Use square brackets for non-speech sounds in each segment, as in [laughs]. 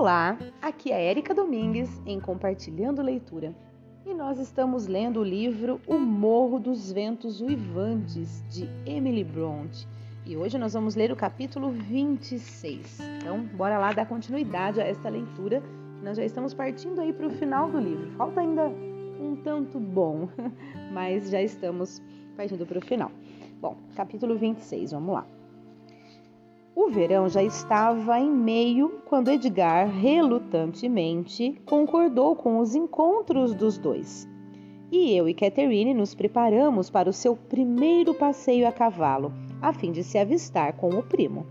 Olá, aqui é Érica Domingues em Compartilhando Leitura e nós estamos lendo o livro O Morro dos Ventos Uivantes de Emily Bront e hoje nós vamos ler o capítulo 26. Então, bora lá dar continuidade a esta leitura. Nós já estamos partindo aí para o final do livro. Falta ainda um tanto bom, [laughs] mas já estamos partindo para o final. Bom, capítulo 26, vamos lá. O verão já estava em meio quando Edgar, relutantemente, concordou com os encontros dos dois. E eu e Catherine nos preparamos para o seu primeiro passeio a cavalo, a fim de se avistar com o primo.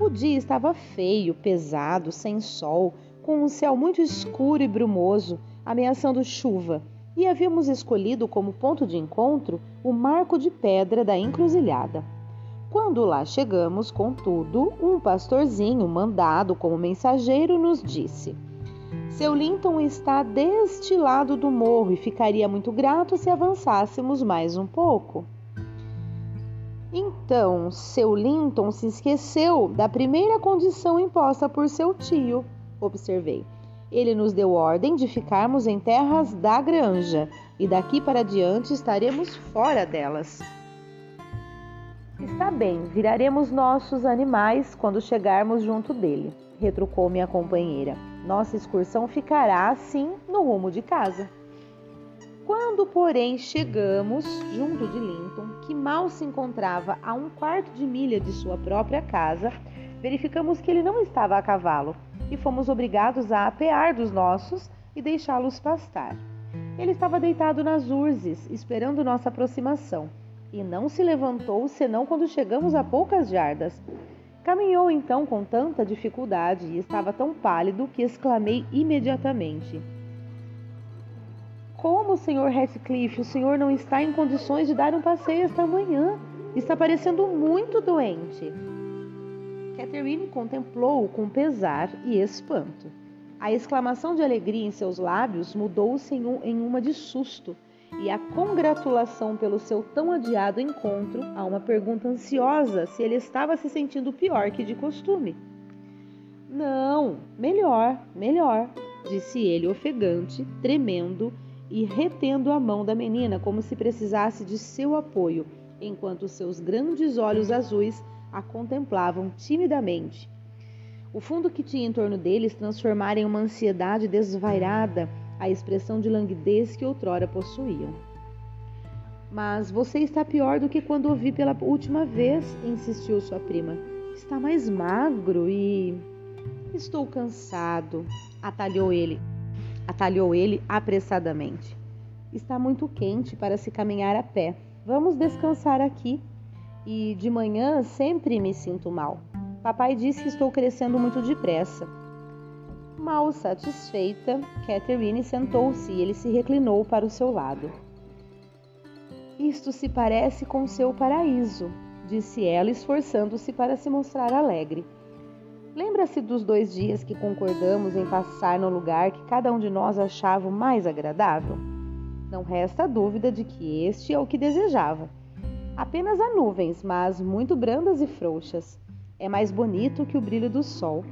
O dia estava feio, pesado, sem sol, com um céu muito escuro e brumoso, ameaçando chuva, e havíamos escolhido como ponto de encontro o marco de pedra da encruzilhada. Quando lá chegamos, contudo, um pastorzinho mandado como mensageiro nos disse: Seu Linton está deste lado do morro e ficaria muito grato se avançássemos mais um pouco. Então, seu Linton se esqueceu da primeira condição imposta por seu tio, observei. Ele nos deu ordem de ficarmos em terras da granja e daqui para diante estaremos fora delas. Está bem, viraremos nossos animais quando chegarmos junto dele, retrucou minha companheira. Nossa excursão ficará, assim, no rumo de casa. Quando, porém, chegamos junto de Linton, que mal se encontrava a um quarto de milha de sua própria casa, verificamos que ele não estava a cavalo e fomos obrigados a apear dos nossos e deixá-los pastar. Ele estava deitado nas urzes, esperando nossa aproximação e não se levantou senão quando chegamos a poucas jardas. Caminhou então com tanta dificuldade e estava tão pálido que exclamei imediatamente: Como, Sr. Heathcliff, o senhor não está em condições de dar um passeio esta manhã? Está parecendo muito doente. Catherine contemplou-o com pesar e espanto. A exclamação de alegria em seus lábios mudou-se em uma de susto e a congratulação pelo seu tão adiado encontro a uma pergunta ansiosa se ele estava se sentindo pior que de costume. Não, melhor, melhor, disse ele, ofegante, tremendo e retendo a mão da menina como se precisasse de seu apoio, enquanto seus grandes olhos azuis a contemplavam timidamente. O fundo que tinha em torno deles transformara em uma ansiedade desvairada a expressão de languidez que outrora possuíam. Mas você está pior do que quando ouvi pela última vez, insistiu sua prima. Está mais magro e. Estou cansado, atalhou ele. Atalhou ele apressadamente. Está muito quente para se caminhar a pé. Vamos descansar aqui. E de manhã sempre me sinto mal. Papai disse que estou crescendo muito depressa. Mal satisfeita, Catherine sentou-se e ele se reclinou para o seu lado. Isto se parece com seu paraíso, disse ela, esforçando-se para se mostrar alegre. Lembra-se dos dois dias que concordamos em passar no lugar que cada um de nós achava o mais agradável? Não resta dúvida de que este é o que desejava. Apenas há nuvens, mas muito brandas e frouxas. É mais bonito que o brilho do sol.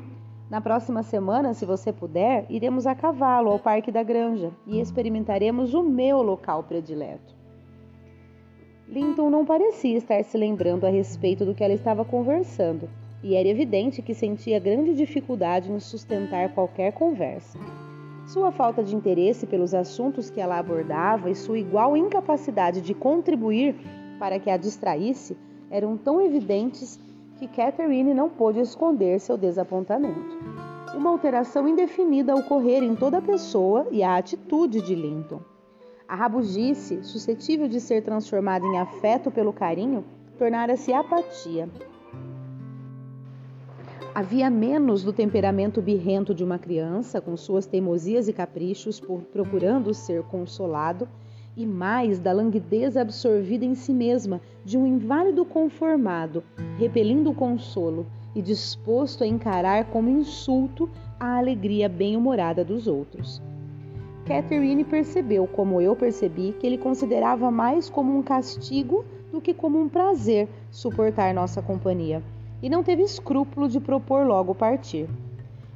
Na próxima semana, se você puder, iremos a cavalo ao Parque da Granja e experimentaremos o meu local predileto. Linton não parecia estar se lembrando a respeito do que ela estava conversando, e era evidente que sentia grande dificuldade em sustentar qualquer conversa. Sua falta de interesse pelos assuntos que ela abordava e sua igual incapacidade de contribuir para que a distraísse eram tão evidentes que Catherine não pôde esconder seu desapontamento. Uma alteração indefinida ocorrer em toda a pessoa e a atitude de Linton. A rabugice, suscetível de ser transformada em afeto pelo carinho, tornara-se apatia. Havia menos do temperamento birrento de uma criança, com suas teimosias e caprichos procurando ser consolado, e mais da languidez absorvida em si mesma de um inválido conformado, repelindo o consolo e disposto a encarar como insulto a alegria bem-humorada dos outros. Catherine percebeu, como eu percebi, que ele considerava mais como um castigo do que como um prazer suportar nossa companhia, e não teve escrúpulo de propor logo partir.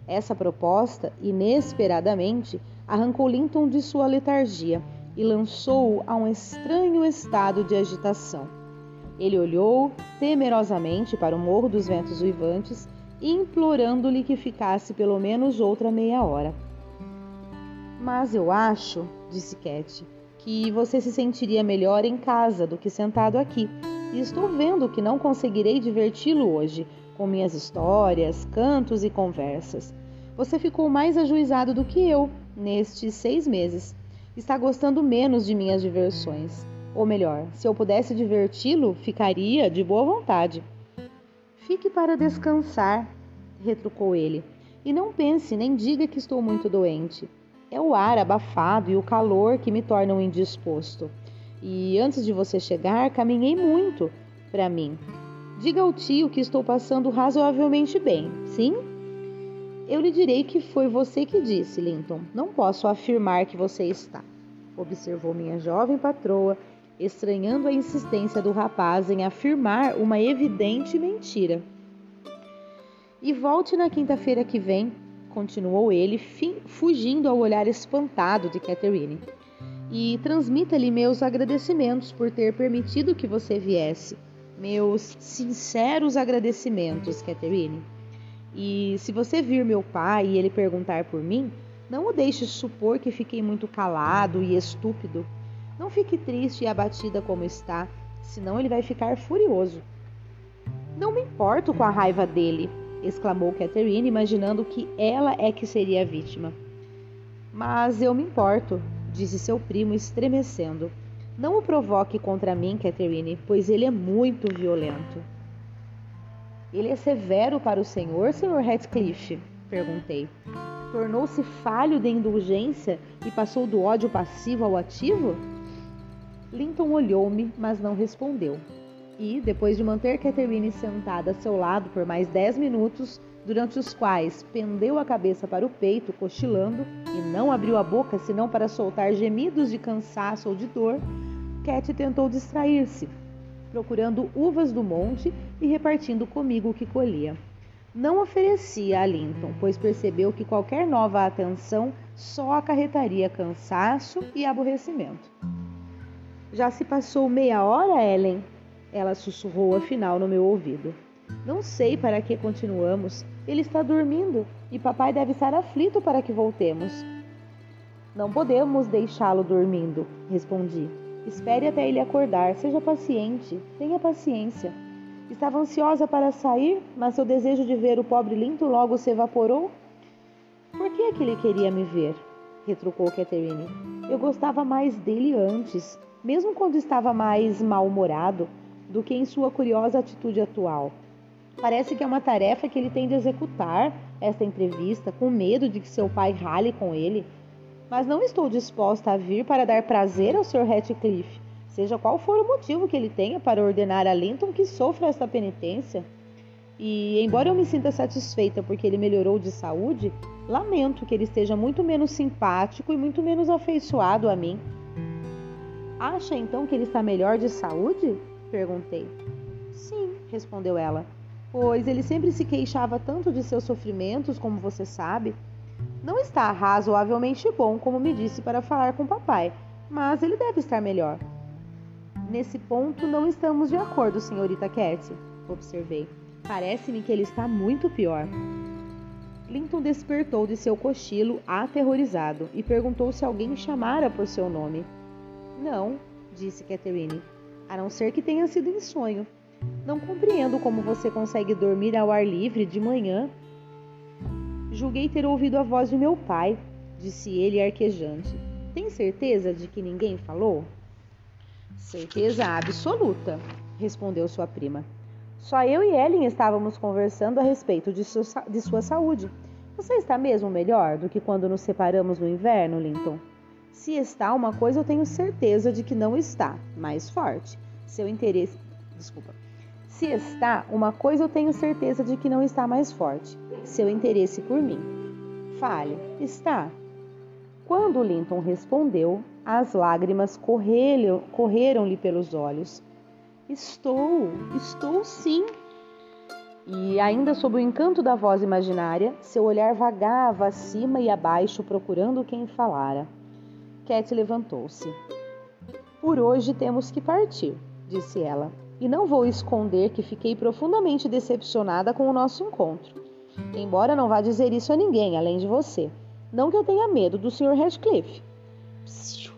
Essa proposta, inesperadamente, arrancou Linton de sua letargia e lançou-o a um estranho estado de agitação. Ele olhou temerosamente para o Morro dos Ventos Uivantes, implorando-lhe que ficasse pelo menos outra meia hora. Mas eu acho, disse Cat, que você se sentiria melhor em casa do que sentado aqui. E estou vendo que não conseguirei diverti-lo hoje com minhas histórias, cantos e conversas. Você ficou mais ajuizado do que eu nestes seis meses. Está gostando menos de minhas diversões. Ou melhor, se eu pudesse diverti-lo, ficaria de boa vontade. Fique para descansar, retrucou ele. E não pense nem diga que estou muito doente. É o ar abafado e o calor que me tornam indisposto. E antes de você chegar, caminhei muito para mim. Diga ao tio que estou passando razoavelmente bem, sim? Eu lhe direi que foi você que disse, Linton. Não posso afirmar que você está. Observou minha jovem patroa, estranhando a insistência do rapaz em afirmar uma evidente mentira. E volte na quinta-feira que vem continuou ele, fugindo ao olhar espantado de Catherine. E transmita-lhe meus agradecimentos por ter permitido que você viesse. Meus sinceros agradecimentos, Catherine. E se você vir meu pai e ele perguntar por mim, não o deixe supor que fiquei muito calado e estúpido. Não fique triste e abatida como está, senão ele vai ficar furioso. Não me importo com a raiva dele, exclamou Catherine, imaginando que ela é que seria a vítima. Mas eu me importo, disse seu primo, estremecendo. Não o provoque contra mim, Catherine, pois ele é muito violento. Ele é severo para o senhor, senhor Ratcliffe? perguntei. Tornou-se falho de indulgência e passou do ódio passivo ao ativo? Linton olhou-me, mas não respondeu e, depois de manter Catherine sentada a seu lado por mais dez minutos, durante os quais pendeu a cabeça para o peito, cochilando, e não abriu a boca senão para soltar gemidos de cansaço ou de dor, Cat tentou distrair-se, procurando uvas do monte e repartindo comigo o que colhia. Não oferecia a Linton, pois percebeu que qualquer nova atenção só acarretaria cansaço e aborrecimento. Já se passou meia hora, Ellen? Ela sussurrou afinal no meu ouvido. Não sei para que continuamos. Ele está dormindo e papai deve estar aflito para que voltemos. Não podemos deixá-lo dormindo, respondi. Espere até ele acordar. Seja paciente. Tenha paciência. Estava ansiosa para sair, mas seu desejo de ver o pobre Linto logo se evaporou. Por que é que ele queria me ver? retrucou Catherine. Eu gostava mais dele antes, mesmo quando estava mais mal-humorado do que em sua curiosa atitude atual. Parece que é uma tarefa que ele tem de executar esta entrevista com medo de que seu pai rale com ele. Mas não estou disposta a vir para dar prazer ao Sr. Ratcliffe, seja qual for o motivo que ele tenha para ordenar a Linton que sofra esta penitência. E, embora eu me sinta satisfeita porque ele melhorou de saúde, lamento que ele esteja muito menos simpático e muito menos afeiçoado a mim. Acha então que ele está melhor de saúde? Perguntei. Sim, respondeu ela, pois ele sempre se queixava tanto de seus sofrimentos, como você sabe. Não está razoavelmente bom, como me disse, para falar com papai, mas ele deve estar melhor. Nesse ponto não estamos de acordo, senhorita Cat, observei. Parece-me que ele está muito pior. Linton despertou de seu cochilo aterrorizado e perguntou se alguém chamara por seu nome. Não, disse Catherine a não ser que tenha sido em sonho. Não compreendo como você consegue dormir ao ar livre de manhã. Julguei ter ouvido a voz de meu pai, disse ele arquejante. Tem certeza de que ninguém falou? Certeza absoluta, respondeu sua prima. Só eu e Ellen estávamos conversando a respeito de sua, de sua saúde. Você está mesmo melhor do que quando nos separamos no inverno, Linton? Se está uma coisa, eu tenho certeza de que não está mais forte. Seu interesse. Desculpa. Se está uma coisa, eu tenho certeza de que não está mais forte. Seu interesse por mim. Fale, está? Quando Linton respondeu, as lágrimas correram-lhe pelos olhos. Estou, estou sim. E ainda sob o encanto da voz imaginária, seu olhar vagava acima e abaixo procurando quem falara. Cat levantou-se. Por hoje temos que partir, disse ela, e não vou esconder que fiquei profundamente decepcionada com o nosso encontro. Embora não vá dizer isso a ninguém, além de você. Não que eu tenha medo do Sr. Radcliffe. Psiu,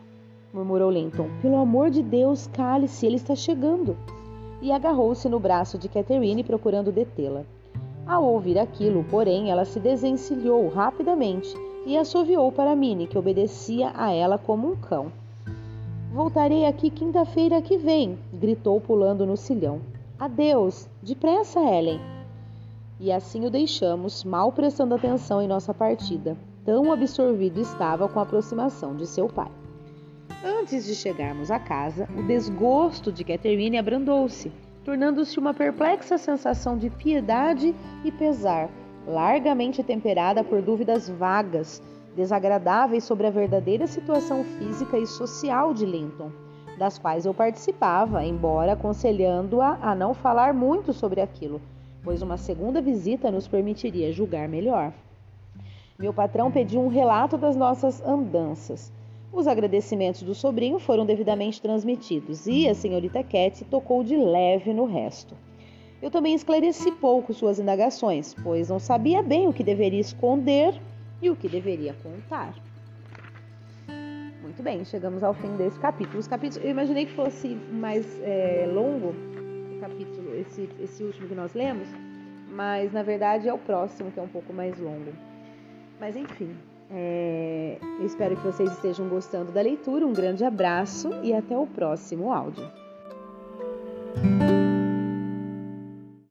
murmurou Linton. Pelo amor de Deus, cale-se, ele está chegando. E agarrou-se no braço de Catherine procurando detê-la. Ao ouvir aquilo, porém, ela se desencilhou rapidamente e assoviou para Minnie, que obedecia a ela como um cão. Voltarei aqui quinta-feira que vem, gritou pulando no silhão. Adeus! Depressa, Ellen! E assim o deixamos, mal prestando atenção em nossa partida. Tão absorvido estava com a aproximação de seu pai. Antes de chegarmos à casa, o desgosto de Catherine abrandou-se, tornando-se uma perplexa sensação de piedade e pesar, largamente temperada por dúvidas vagas, desagradáveis sobre a verdadeira situação física e social de Linton, das quais eu participava, embora aconselhando-a a não falar muito sobre aquilo, pois uma segunda visita nos permitiria julgar melhor. Meu patrão pediu um relato das nossas andanças. Os agradecimentos do sobrinho foram devidamente transmitidos e a senhorita Cat tocou de leve no resto. Eu também esclareci pouco suas indagações, pois não sabia bem o que deveria esconder e o que deveria contar. Muito bem, chegamos ao fim desse capítulo. Os capítulos, eu imaginei que fosse mais é, longo o capítulo, esse, esse último que nós lemos, mas na verdade é o próximo que é um pouco mais longo. Mas enfim, é, eu espero que vocês estejam gostando da leitura. Um grande abraço e até o próximo áudio.